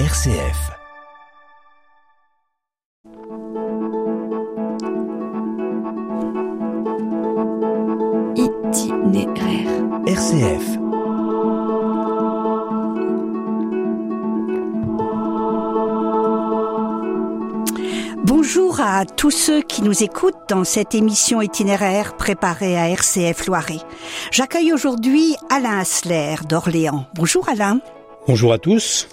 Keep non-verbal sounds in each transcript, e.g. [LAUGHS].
RCF. Itinéraire. RCF. Bonjour à tous ceux qui nous écoutent dans cette émission itinéraire préparée à RCF Loiret. J'accueille aujourd'hui Alain Asler d'Orléans. Bonjour Alain. Bonjour à tous.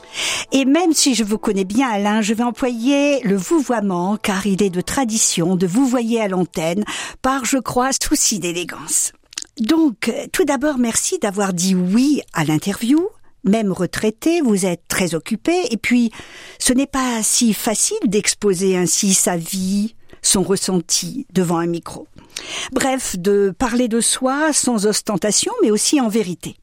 Et même si je vous connais bien Alain, je vais employer le vouvoiement car il est de tradition de vous voyer à l'antenne par, je crois, souci d'élégance. Donc, tout d'abord, merci d'avoir dit oui à l'interview. Même retraité, vous êtes très occupé, et puis ce n'est pas si facile d'exposer ainsi sa vie, son ressenti devant un micro. Bref, de parler de soi sans ostentation, mais aussi en vérité.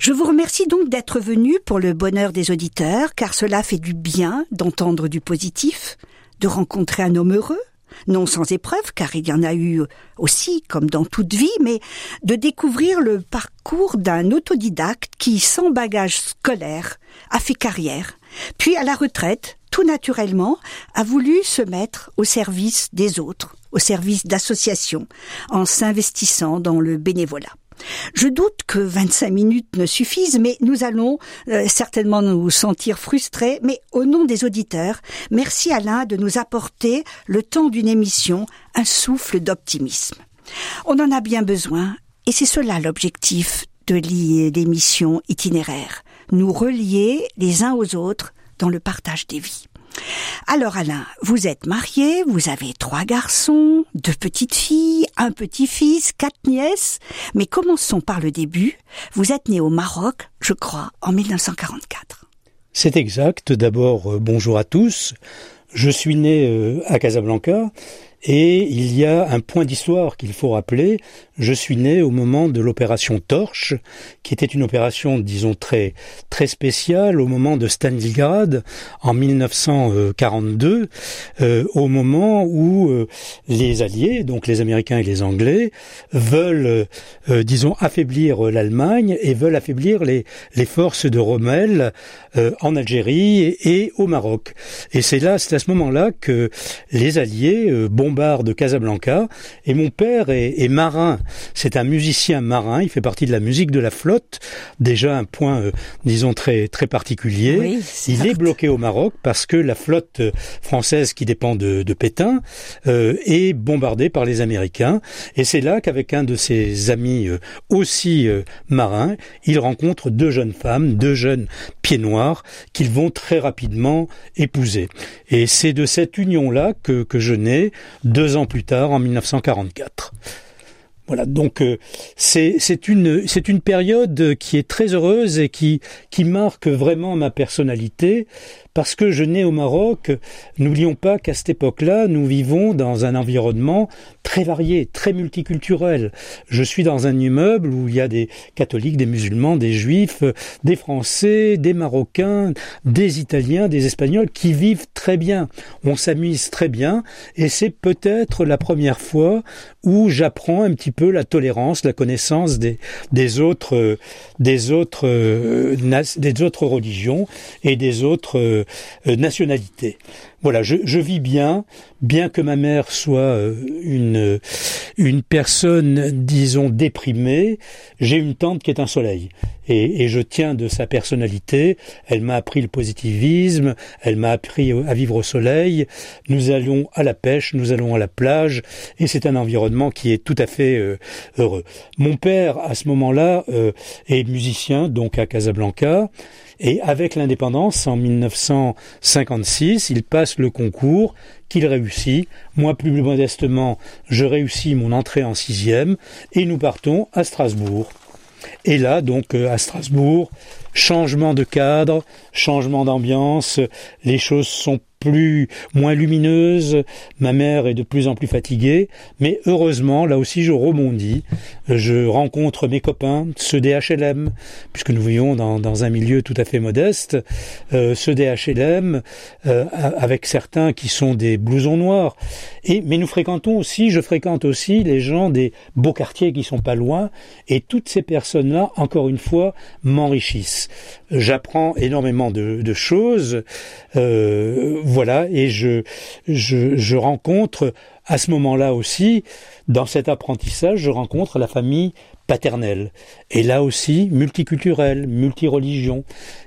Je vous remercie donc d'être venu pour le bonheur des auditeurs, car cela fait du bien d'entendre du positif, de rencontrer un homme heureux, non sans épreuve, car il y en a eu aussi, comme dans toute vie, mais de découvrir le parcours d'un autodidacte qui, sans bagage scolaire, a fait carrière, puis à la retraite, tout naturellement, a voulu se mettre au service des autres, au service d'associations, en s'investissant dans le bénévolat. Je doute que 25 minutes ne suffisent, mais nous allons euh, certainement nous sentir frustrés. Mais au nom des auditeurs, merci Alain de nous apporter le temps d'une émission un souffle d'optimisme. On en a bien besoin, et c'est cela l'objectif de l'émission itinéraire. Nous relier les uns aux autres dans le partage des vies. Alors Alain, vous êtes marié, vous avez trois garçons, deux petites filles, un petit-fils, quatre nièces, mais commençons par le début. Vous êtes né au Maroc, je crois, en 1944. C'est exact. D'abord, euh, bonjour à tous. Je suis né euh, à Casablanca et il y a un point d'histoire qu'il faut rappeler. Je suis né au moment de l'opération Torche, qui était une opération, disons, très, très spéciale, au moment de Stalingrad, en 1942, euh, au moment où euh, les Alliés, donc les Américains et les Anglais, veulent, euh, disons, affaiblir l'Allemagne et veulent affaiblir les, forces de Rommel en Algérie et, au Maroc. Et c'est là, c'est à ce moment-là que les Alliés, bon bar de Casablanca. Et mon père est, marin. C'est un musicien marin. Il fait partie de la musique de la flotte. Déjà un point, euh, disons, très, très particulier. il est bloqué au Maroc parce que la flotte euh, française qui dépend de, Pétain euh, est bombardée par les Américains. Et c'est là qu'avec un de ses amis aussi marins, il rencontre deux jeunes femmes, deux jeunes pieds noirs qu'ils vont très rapidement épouser. Et c'est de cette union-là que, que je nais deux ans plus tard, en 1944. Voilà, donc euh, c'est une une période qui est très heureuse et qui qui marque vraiment ma personnalité parce que je nais au Maroc, n'oublions pas qu'à cette époque-là, nous vivons dans un environnement très varié, très multiculturel. Je suis dans un immeuble où il y a des catholiques, des musulmans, des juifs, des Français, des Marocains, des Italiens, des Espagnols qui vivent très bien. On s'amuse très bien et c'est peut-être la première fois où j'apprends un petit peu la tolérance, la connaissance des, des autres, des autres, euh, des autres religions et des autres euh, euh, nationalité. Voilà, je, je, vis bien, bien que ma mère soit euh, une une personne, disons, déprimée. J'ai une tante qui est un soleil, et, et je tiens de sa personnalité. Elle m'a appris le positivisme, elle m'a appris à vivre au soleil. Nous allons à la pêche, nous allons à la plage, et c'est un environnement qui est tout à fait euh, heureux. Mon père, à ce moment-là, est musicien, donc à Casablanca. Et avec l'indépendance, en 1956, il passe le concours qu'il réussit. Moi, plus modestement, je réussis mon entrée en sixième et nous partons à Strasbourg. Et là, donc, euh, à Strasbourg, changement de cadre, changement d'ambiance, les choses sont plus moins lumineuse, ma mère est de plus en plus fatiguée, mais heureusement, là aussi je rebondis, je rencontre mes copains, ceux des HLM, puisque nous vivons dans, un milieu tout à fait modeste, euh, ceux des HLM, euh, avec certains qui sont des blousons noirs, et mais nous fréquentons aussi, je fréquente aussi les gens des beaux quartiers qui sont pas loin, et toutes ces personnes-là, encore une fois, m'enrichissent. J'apprends énormément de, de choses, euh, voilà, et je, je, je rencontre à ce moment-là aussi, dans cet apprentissage, je rencontre la famille paternelle. Et là aussi, multiculturelle, multireligion.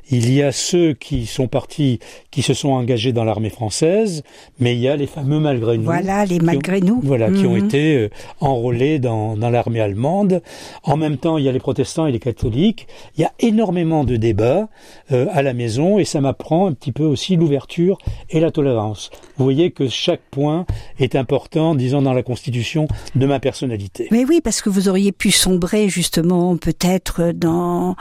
Il y a ceux qui sont partis, qui se sont engagés dans l'armée française, mais il y a les fameux malgré nous. Voilà, les malgré nous. Voilà, qui ont mhm. été euh, enrôlés dans, dans l'armée allemande. En même temps, il y a les protestants et les catholiques. Il y a énormément de débats euh, à la maison et ça m'apprend un petit peu aussi l'ouverture et la tolérance. Vous voyez que chaque point est important, disons, dans la constitution de ma personnalité. Mais oui, parce que vous auriez pu sombrer justement peut-être dans,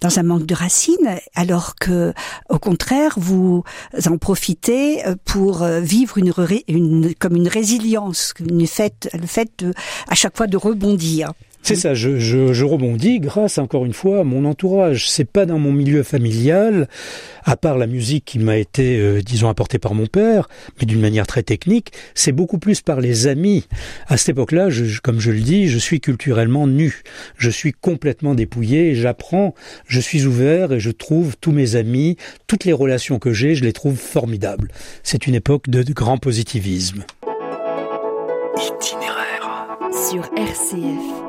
dans, un manque de racines, alors que au contraire vous en profitez pour vivre une, comme une résilience, une fait, le fait à chaque fois de rebondir. C'est ça, je, je, je, rebondis grâce encore une fois à mon entourage. C'est pas dans mon milieu familial, à part la musique qui m'a été, euh, disons, apportée par mon père, mais d'une manière très technique, c'est beaucoup plus par les amis. À cette époque-là, je, comme je le dis, je suis culturellement nu. Je suis complètement dépouillé, j'apprends, je suis ouvert et je trouve tous mes amis, toutes les relations que j'ai, je les trouve formidables. C'est une époque de grand positivisme. Itinéraire sur RCF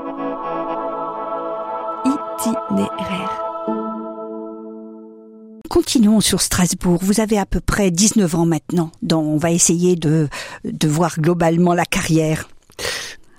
Continuons sur Strasbourg. Vous avez à peu près 19 ans maintenant, donc on va essayer de voir globalement la carrière.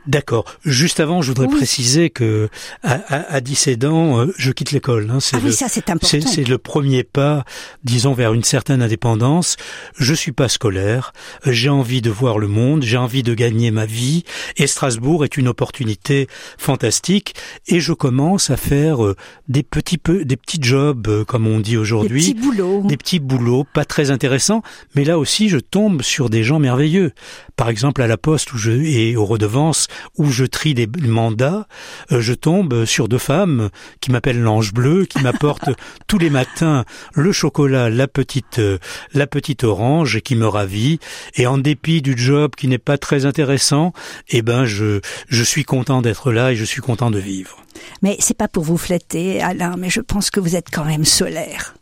D'accord. Juste avant, je voudrais préciser que à, à, à 17 ans, euh, je quitte l'école. Hein. C'est ah le, oui, ça c'est important. C'est le premier pas, disons, vers une certaine indépendance. Je suis pas scolaire. J'ai envie de voir le monde. J'ai envie de gagner ma vie. Et Strasbourg est une opportunité fantastique. Et je commence à faire euh, des petits peu, des petits jobs, euh, comme on dit aujourd'hui. Des petits boulots. Des petits boulots, pas très intéressants. Mais là aussi, je tombe sur des gens merveilleux. Par exemple, à la Poste où je et aux redevances où je trie des mandats, euh, je tombe sur deux femmes qui m'appellent l'ange bleu, qui m'apportent [LAUGHS] tous les matins le chocolat, la petite, euh, la petite orange, et qui me ravit. Et en dépit du job qui n'est pas très intéressant, eh ben je, je suis content d'être là et je suis content de vivre. Mais c'est pas pour vous flatter, Alain, mais je pense que vous êtes quand même solaire.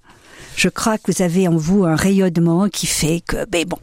Je crois que vous avez en vous un rayonnement qui fait que, ben bon,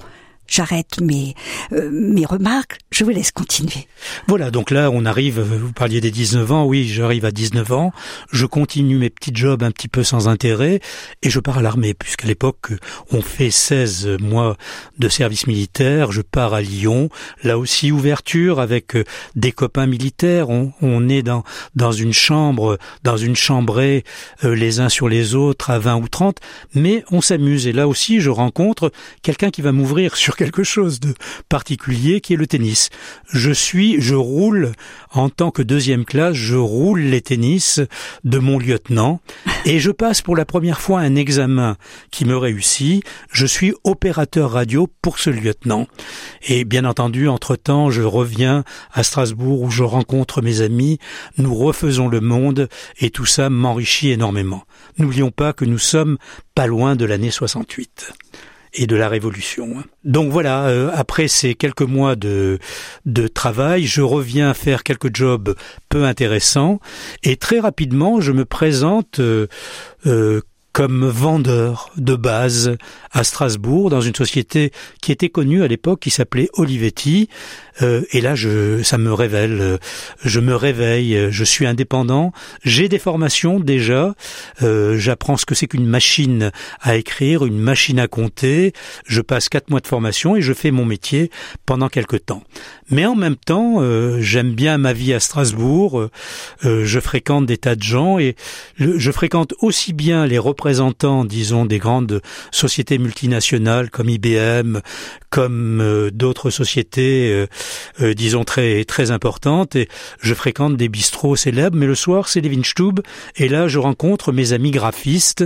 j'arrête mes, euh, mes remarques, je vous laisse continuer. Voilà, donc là on arrive, vous parliez des 19 ans, oui j'arrive à 19 ans, je continue mes petits jobs un petit peu sans intérêt et je pars à l'armée, puisqu'à l'époque on fait 16 mois de service militaire, je pars à Lyon, là aussi ouverture avec euh, des copains militaires, on, on est dans, dans une chambre, dans une chambrée euh, les uns sur les autres à 20 ou 30, mais on s'amuse. Et là aussi je rencontre quelqu'un qui va m'ouvrir sur quelque chose de particulier qui est le tennis. Je suis, je roule en tant que deuxième classe, je roule les tennis de mon lieutenant et je passe pour la première fois un examen qui me réussit. Je suis opérateur radio pour ce lieutenant. Et bien entendu, entre-temps, je reviens à Strasbourg où je rencontre mes amis, nous refaisons le monde et tout ça m'enrichit énormément. N'oublions pas que nous sommes pas loin de l'année 68 et de la Révolution. Donc voilà, euh, après ces quelques mois de, de travail, je reviens faire quelques jobs peu intéressants et très rapidement, je me présente euh, euh, comme vendeur de base à Strasbourg dans une société qui était connue à l'époque qui s'appelait Olivetti euh, et là, je, ça me révèle, euh, je me réveille, euh, je suis indépendant, j'ai des formations déjà, j'apprends ce que c'est qu'une machine à écrire, une machine à compter, je passe quatre mois de formation et je fais mon métier pendant quelque temps. Mais en même temps, j'aime bien ma vie à Strasbourg, je fréquente des tas de gens et je fréquente aussi bien les représentants disons, des grandes sociétés multinationales comme IBM, comme euh, d'autres sociétés, euh, disons, très, très importantes. Et je fréquente des bistrots célèbres, mais le soir, c'est les Winstube. Et là, je rencontre mes amis graphistes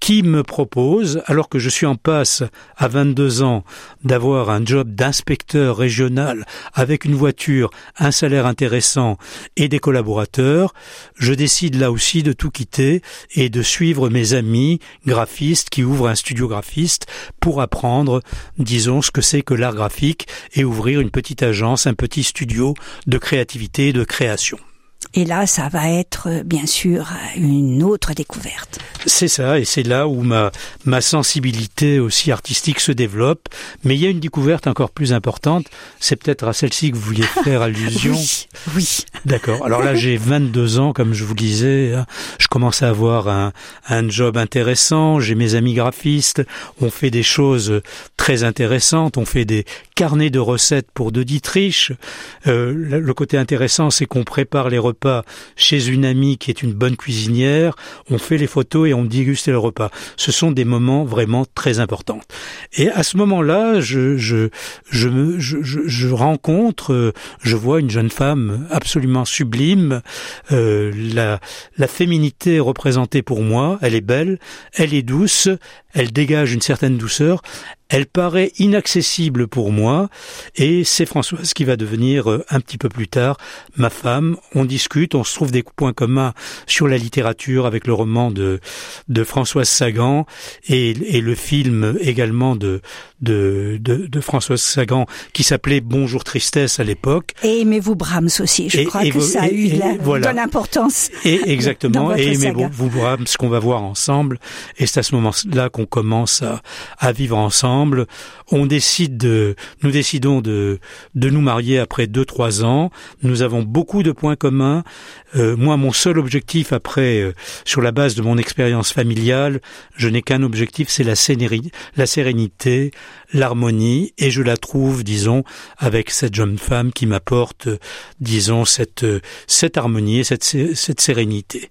qui me propose, alors que je suis en passe à 22 ans d'avoir un job d'inspecteur régional avec une voiture, un salaire intéressant et des collaborateurs, je décide là aussi de tout quitter et de suivre mes amis graphistes qui ouvrent un studio graphiste pour apprendre, disons, ce que c'est que l'art graphique et ouvrir une petite agence, un petit studio de créativité et de création. Et là, ça va être euh, bien sûr une autre découverte. C'est ça, et c'est là où ma, ma sensibilité aussi artistique se développe. Mais il y a une découverte encore plus importante. C'est peut-être à celle-ci que vous vouliez [LAUGHS] faire allusion. oui, oui. D'accord. Alors là, j'ai 22 ans, comme je vous disais. Hein. Je commence à avoir un, un job intéressant. J'ai mes amis graphistes. On fait des choses très intéressantes. On fait des carnets de recettes pour de Dietrich. Euh, le côté intéressant, c'est qu'on prépare les repas chez une amie qui est une bonne cuisinière, on fait les photos et on déguste le repas. Ce sont des moments vraiment très importants. Et à ce moment-là, je, je, je, je, je, rencontre, je vois une jeune femme absolument sublime. Euh, la, la féminité est représentée pour moi, elle est belle, elle est douce, elle dégage une certaine douceur, elle paraît inaccessible pour moi et c'est Françoise qui va devenir euh, un petit peu plus tard ma femme. On discute, on se trouve des points communs sur la littérature avec le roman de, de Françoise Sagan et, et le film également de, de, de, de Françoise Sagan qui s'appelait Bonjour Tristesse à l'époque. Et aimez-vous Brahms aussi, je crois que ça a eu de l'importance. Et exactement, [LAUGHS] et aimez-vous Brahms qu'on va voir ensemble. Et c'est à ce moment-là qu'on commence à, vivre ensemble on décide de, nous décidons de, de nous marier après deux, trois ans. Nous avons beaucoup de points communs. Euh, moi, mon seul objectif après, euh, sur la base de mon expérience familiale, je n'ai qu'un objectif, c'est la, sérénité, l'harmonie, et je la trouve, disons, avec cette jeune femme qui m'apporte, disons, cette, cette harmonie et cette, cette sérénité.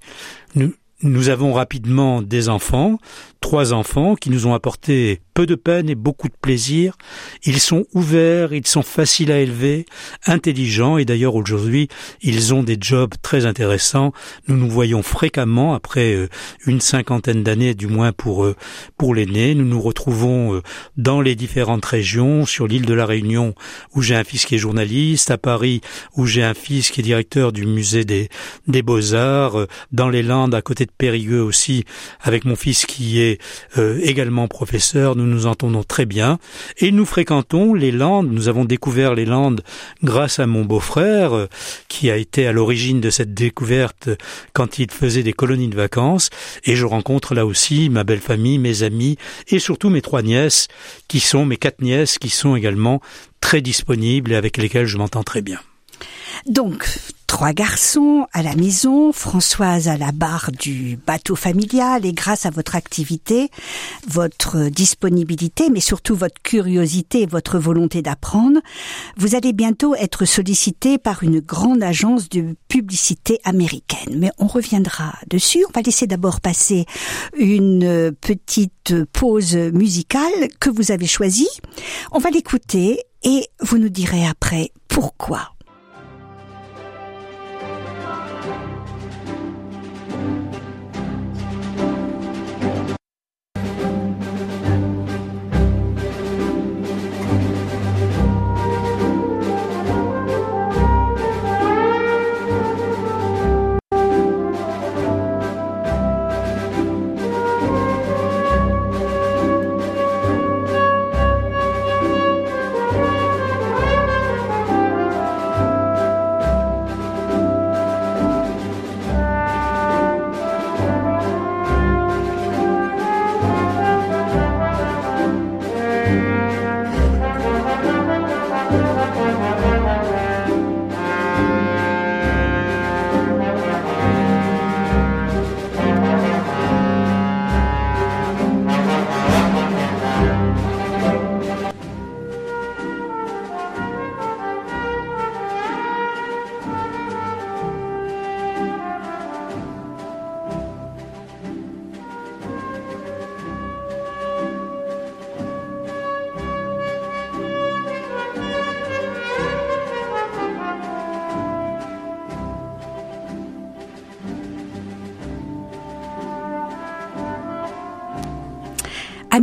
Nous, nous avons rapidement des enfants, trois enfants qui nous ont apporté peu de peine et beaucoup de plaisir. Ils sont ouverts, ils sont faciles à élever, intelligents et d'ailleurs aujourd'hui ils ont des jobs très intéressants. Nous nous voyons fréquemment après euh, une cinquantaine d'années du moins pour euh, pour l'aîné. Nous nous retrouvons euh, dans les différentes régions, sur l'île de la Réunion où j'ai un fils qui est journaliste, à Paris où j'ai un fils qui est directeur du musée des des beaux-arts, dans les Landes à côté de Périgueux aussi avec mon fils qui est également professeur. Nous nous entendons très bien, et nous fréquentons les Landes. Nous avons découvert les Landes grâce à mon beau-frère, euh, qui a été à l'origine de cette découverte quand il faisait des colonies de vacances, et je rencontre là aussi ma belle famille, mes amis, et surtout mes trois nièces, qui sont mes quatre nièces, qui sont également très disponibles et avec lesquelles je m'entends très bien. Donc, trois garçons à la maison, Françoise à la barre du bateau familial et grâce à votre activité, votre disponibilité, mais surtout votre curiosité et votre volonté d'apprendre, vous allez bientôt être sollicité par une grande agence de publicité américaine. Mais on reviendra dessus. On va laisser d'abord passer une petite pause musicale que vous avez choisie. On va l'écouter et vous nous direz après pourquoi.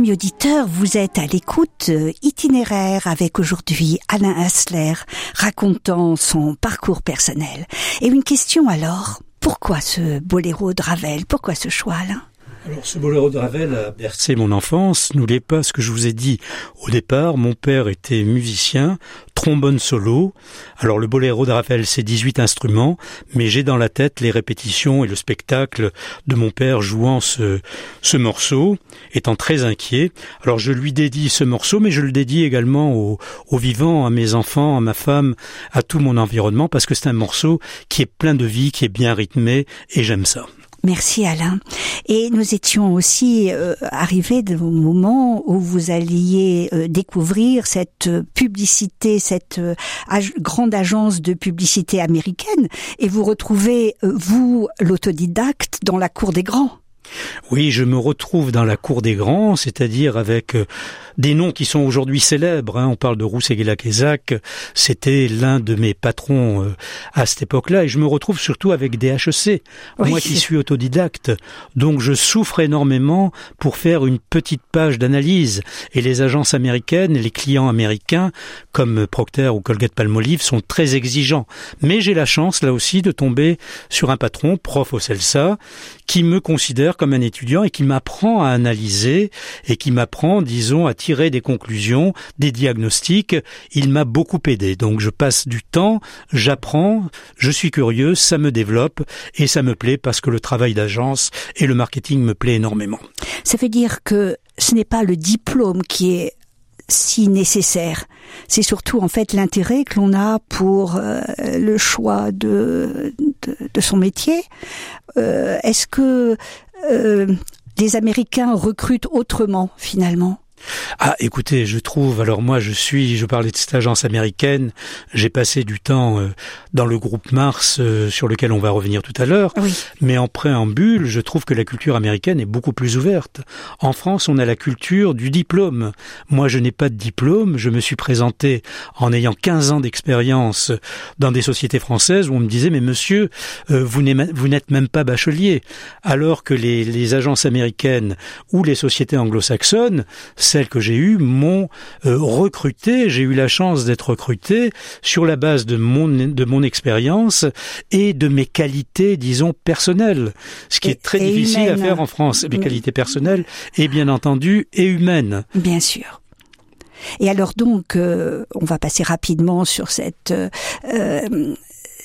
Amis auditeurs, vous êtes à l'écoute euh, itinéraire avec aujourd'hui Alain Hassler racontant son parcours personnel. Et une question alors, pourquoi ce boléro de Ravel? Pourquoi ce choix Alain? Alors, ce boléro de Ravel a bercé mon enfance. N'oubliez pas ce que je vous ai dit au départ. Mon père était musicien, trombone solo. Alors, le boléro de Ravel, c'est 18 instruments, mais j'ai dans la tête les répétitions et le spectacle de mon père jouant ce, ce morceau, étant très inquiet. Alors, je lui dédie ce morceau, mais je le dédie également aux, aux vivants, à mes enfants, à ma femme, à tout mon environnement, parce que c'est un morceau qui est plein de vie, qui est bien rythmé, et j'aime ça. Merci Alain. Et nous étions aussi euh, arrivés au moment où vous alliez euh, découvrir cette publicité, cette euh, grande agence de publicité américaine, et vous retrouvez, vous, l'autodidacte, dans la cour des grands. Oui, je me retrouve dans la cour des grands, c'est-à-dire avec euh, des noms qui sont aujourd'hui célèbres. Hein. On parle de Roussé-Guélac-Ezac, c'était l'un de mes patrons euh, à cette époque-là, et je me retrouve surtout avec des HEC, moi qui suis autodidacte. Donc je souffre énormément pour faire une petite page d'analyse, et les agences américaines, les clients américains, comme Procter ou Colgate-Palmolive, sont très exigeants. Mais j'ai la chance, là aussi, de tomber sur un patron, prof au CELSA, qui me considère comme un étudiant et qui m'apprend à analyser et qui m'apprend, disons, à tirer des conclusions, des diagnostics. Il m'a beaucoup aidé. Donc je passe du temps, j'apprends, je suis curieux, ça me développe et ça me plaît parce que le travail d'agence et le marketing me plaît énormément. Ça veut dire que ce n'est pas le diplôme qui est si nécessaire. C'est surtout en fait l'intérêt que l'on a pour euh, le choix de, de, son métier. Euh, est-ce que euh, les Américains recrutent autrement finalement ah, écoutez, je trouve. Alors moi, je suis. Je parlais de cette agence américaine. J'ai passé du temps euh, dans le groupe Mars, euh, sur lequel on va revenir tout à l'heure. Mais en préambule, je trouve que la culture américaine est beaucoup plus ouverte. En France, on a la culture du diplôme. Moi, je n'ai pas de diplôme. Je me suis présenté en ayant 15 ans d'expérience dans des sociétés françaises où on me disait mais monsieur, euh, vous n'êtes même pas bachelier, alors que les, les agences américaines ou les sociétés anglo-saxonnes celles que j'ai eues m'ont euh, recruté. J'ai eu la chance d'être recruté sur la base de mon de mon expérience et de mes qualités, disons personnelles, ce qui est très difficile à faire en France. Mes qualités personnelles et bien entendu et humaines. Bien sûr. Et alors donc, euh, on va passer rapidement sur cette euh,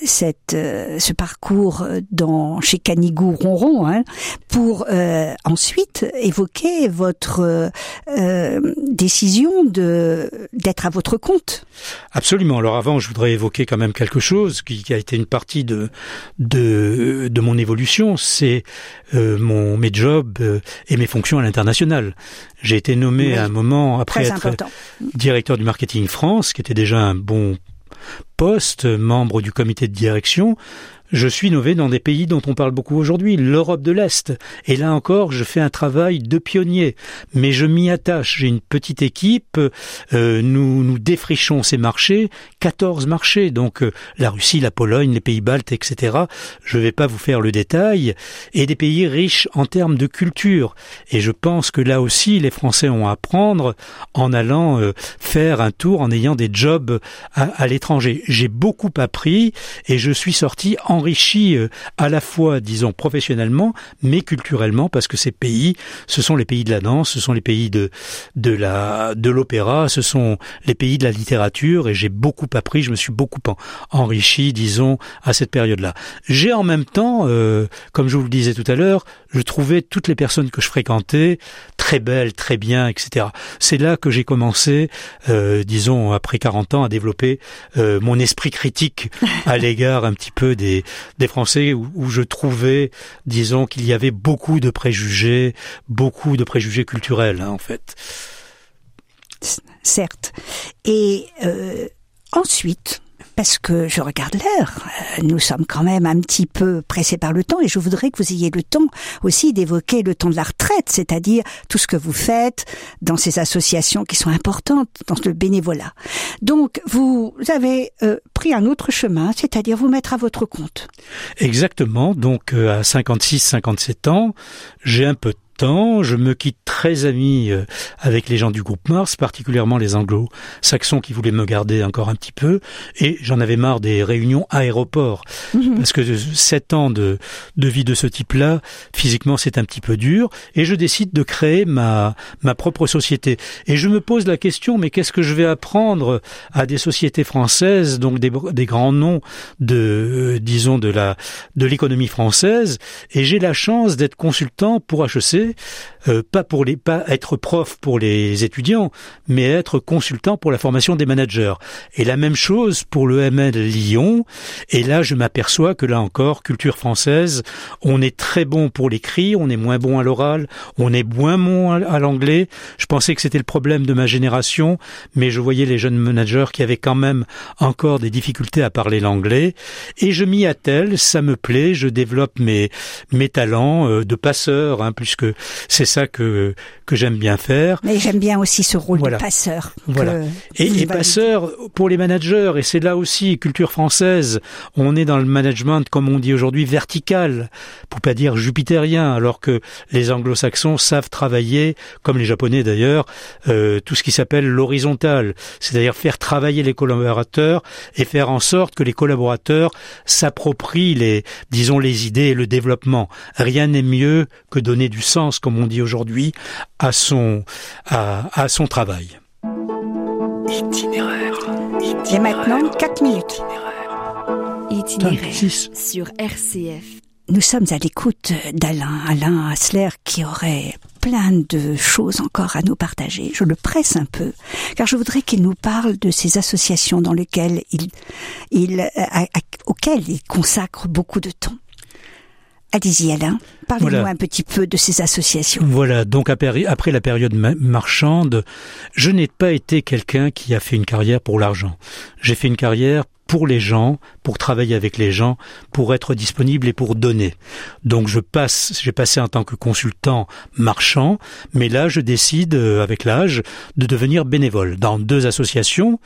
cette, euh, ce parcours dans chez Canigou Ronron hein, pour euh, ensuite évoquer votre euh, décision de d'être à votre compte. Absolument. Alors avant, je voudrais évoquer quand même quelque chose qui, qui a été une partie de de, de mon évolution, c'est mon mes jobs et mes fonctions à l'international. J'ai été nommé à un moment après être directeur du marketing France, qui était déjà un bon poste, membre du comité de direction, je suis nommé dans des pays dont on parle beaucoup aujourd'hui, l'Europe de l'Est. Et là encore, je fais un travail de pionnier. Mais je m'y attache. J'ai une petite équipe. Euh, nous, nous défrichons ces marchés. 14 marchés. Donc, euh, la Russie, la Pologne, les pays baltes, etc. Je ne vais pas vous faire le détail. Et des pays riches en termes de culture. Et je pense que là aussi, les Français ont à apprendre en allant euh, faire un tour, en ayant des jobs à, à l'étranger. J'ai beaucoup appris et je suis sorti en enrichi euh, à la fois, disons, professionnellement, mais culturellement, parce que ces pays, ce sont les pays de la danse, ce sont les pays de de la de l'opéra, ce sont les pays de la littérature, et j'ai beaucoup appris, je me suis beaucoup enrichi, disons, à cette période-là. J'ai en même temps, euh, comme je vous le disais tout à l'heure, je trouvais toutes les personnes que je fréquentais très belles, très bien, etc. C'est là que j'ai commencé, euh, disons, après 40 ans, à développer mon esprit critique à [LAUGHS] l'égard un petit peu des, des Français où, je trouvais, disons, qu'il y avait beaucoup de préjugés, beaucoup de préjugés culturels, hein, en fait. Certes. Et euh, ensuite, parce que je regarde l'heure. Euh, nous sommes quand même un petit peu pressés par le temps et je voudrais que vous ayez le temps aussi d'évoquer le temps de la retraite, c'est-à-dire tout ce que vous faites dans ces associations qui sont importantes, dans le bénévolat. Donc, vous avez euh, pris un autre chemin, c'est-à-dire vous mettre à votre compte. Exactement. Donc, euh, à 56, 57 ans, j'ai un peu de temps, je me quitte très ami euh, avec les gens du groupe Mars, particulièrement les anglo-saxons qui voulaient me garder encore un petit peu, et j'en avais marre des réunions aéroports, mhm. parce que sept ans de, de vie de ce type-là, physiquement c'est un petit peu dur, et je décide de créer ma, ma propre société. Et je me pose la question, mais qu'est-ce que je vais apprendre à des sociétés françaises, donc des, des grands noms de, euh, disons, de la, de l'économie française, et j'ai la chance d'être consultant pour HEC, euh, pas pour les, pas être prof pour les étudiants, mais être consultant pour la formation des managers. Et la même chose pour le ML Lyon. Et là, je m'aperçois que là encore, culture française, on est très bon pour l'écrit, on est moins bon à l'oral, on est moins bon à l'anglais. Je pensais que c'était le problème de ma génération, mais je voyais les jeunes managers qui avaient quand même encore des difficultés à parler l'anglais. Et je m'y attelle, ça me plaît, je développe mes, mes talents euh, de passeur, hein, puisque c'est ça que, que j'aime bien faire. Mais j'aime bien aussi ce rôle de passeur. Voilà. Et, et passeur pour les managers, et c'est là aussi, culture française, on est dans le management, comme on dit aujourd'hui, vertical, pour pas dire jupitérien, alors que les anglo-saxons savent travailler, comme les japonais d'ailleurs, euh, tout ce qui s'appelle l'horizontal, c'est-à-dire faire travailler les collaborateurs et faire en sorte que les collaborateurs s'approprient les, disons, les idées et le développement. Rien n'est mieux que donner du sens, comme on dit aujourd'hui, à son, à, son travail. Itinéraire. Et maintenant, 4 minutes. Itinéraire sur RCF. Nous sommes à l'écoute d'Alain, Alain Hassler, qui aurait plein de choses encore à nous partager. Je le presse un peu, car je voudrais qu'il nous parle de ces associations dans lesquelles il, il, auxquelles il consacre beaucoup de temps. Allez-y Alain, parlez-nous un petit peu de ces associations. Voilà, donc après la période marchande, je n'ai pas été quelqu'un qui a fait une carrière pour l'argent. J'ai fait une carrière pour les gens, pour travailler avec les gens, pour être disponible et pour donner. Donc je passe, j'ai passé en tant que consultant marchand, mais là je décide euh, avec l'âge de devenir bénévole dans deux associations,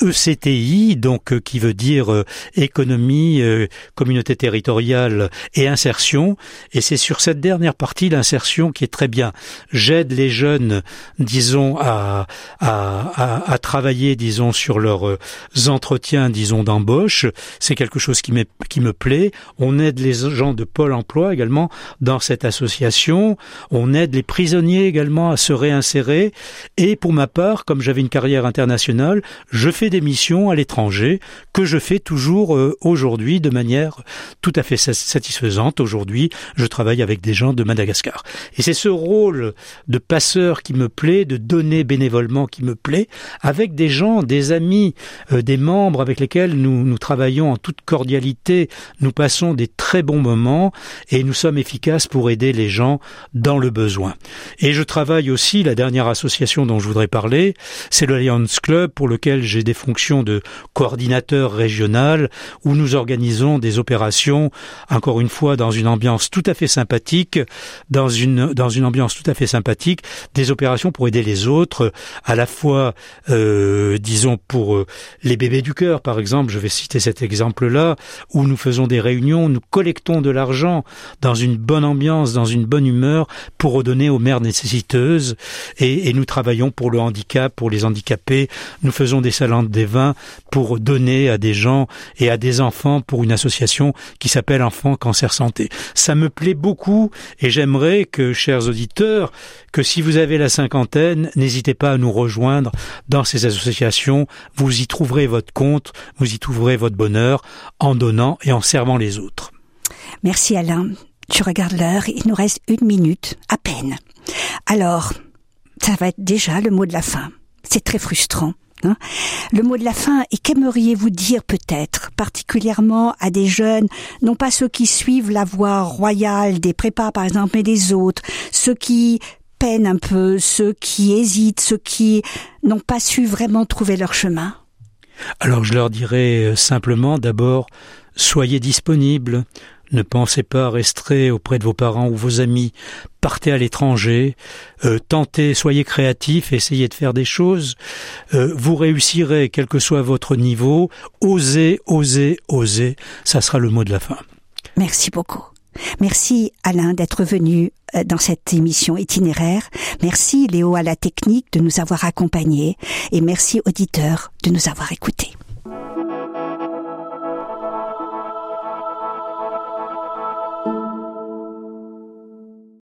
ECTI, donc euh, qui veut dire euh, économie, communauté territoriale et insertion. Et c'est sur cette dernière partie, l'insertion, qui est très bien. J'aide les jeunes, disons, à, à, à, à travailler, disons, sur leurs entretiens, disons, d'embauche. C'est quelque chose qui, qui me plaît. On aide les gens de Pôle emploi également dans cette association. On aide les prisonniers également à se réinsérer. Et pour ma part, comme j'avais une carrière internationale, je fais des missions à l'étranger que je fais toujours euh, aujourd'hui de manière tout à fait satisfaisante. Aujourd'hui, je travaille avec des gens de Madagascar. Et c'est ce rôle de passeur qui me plaît, de donner bénévolement qui me plaît, avec des gens, des amis, euh, des membres avec lesquels nous, nous travaillons en toute cordialité, nous passons des très bons moments et nous sommes efficaces pour aider les gens dans le besoin. Et je travaille aussi, la dernière association dont je voudrais parler, c'est le Lions Club pour lequel j'ai des fonctions de coordinateur régional où nous organisons des opérations, encore une fois, dans une ambiance tout à fait sympathique, dans une, dans une ambiance tout à fait sympathique, des opérations pour aider les autres, à la fois, euh, disons, pour euh, les bébés du cœur, par exemple, je vais citer cet exemple-là, où nous faisons des réunions, nous collectons de l'argent dans une bonne ambiance, dans une bonne humeur, pour redonner aux mères nécessiteuses, et, nous travaillons pour le handicap, pour les handicapés, nous faisons des salons des vins pour donner à des gens et à des enfants pour une association qui s'appelle Enfants Cancer Santé. Ça me plaît beaucoup, et j'aimerais que, chers auditeurs, que si vous avez la cinquantaine, n'hésitez pas à nous rejoindre dans ces associations, vous y trouverez votre compte, trouverez votre bonheur en donnant et en servant les autres. Merci Alain. Je regarde l'heure, il nous reste une minute, à peine. Alors, ça va être déjà le mot de la fin. C'est très frustrant. Hein. le mot de la fin, et qu'aimeriez-vous dire peut-être, particulièrement à des jeunes, non pas ceux qui suivent la voie royale des prépas par exemple, mais des autres, ceux qui peinent un peu, ceux qui hésitent, ceux qui n'ont pas su vraiment trouver leur chemin? Alors je leur dirais euh, simplement d'abord, soyez disponibles, ne pensez pas à rester auprès de vos parents ou vos amis. Partez à l'étranger, euh, tentez, soyez créatifs, essayez de faire des choses. Euh, vous réussirez, quel que soit votre niveau. Osez, osez, osez. Ça sera le mot de la fin. Merci beaucoup. Merci Alain d'être venu euh, dans cette émission itinéraire. Merci Léo à la technique de nous avoir accompagnés et merci auditeurs de nous avoir écoutés.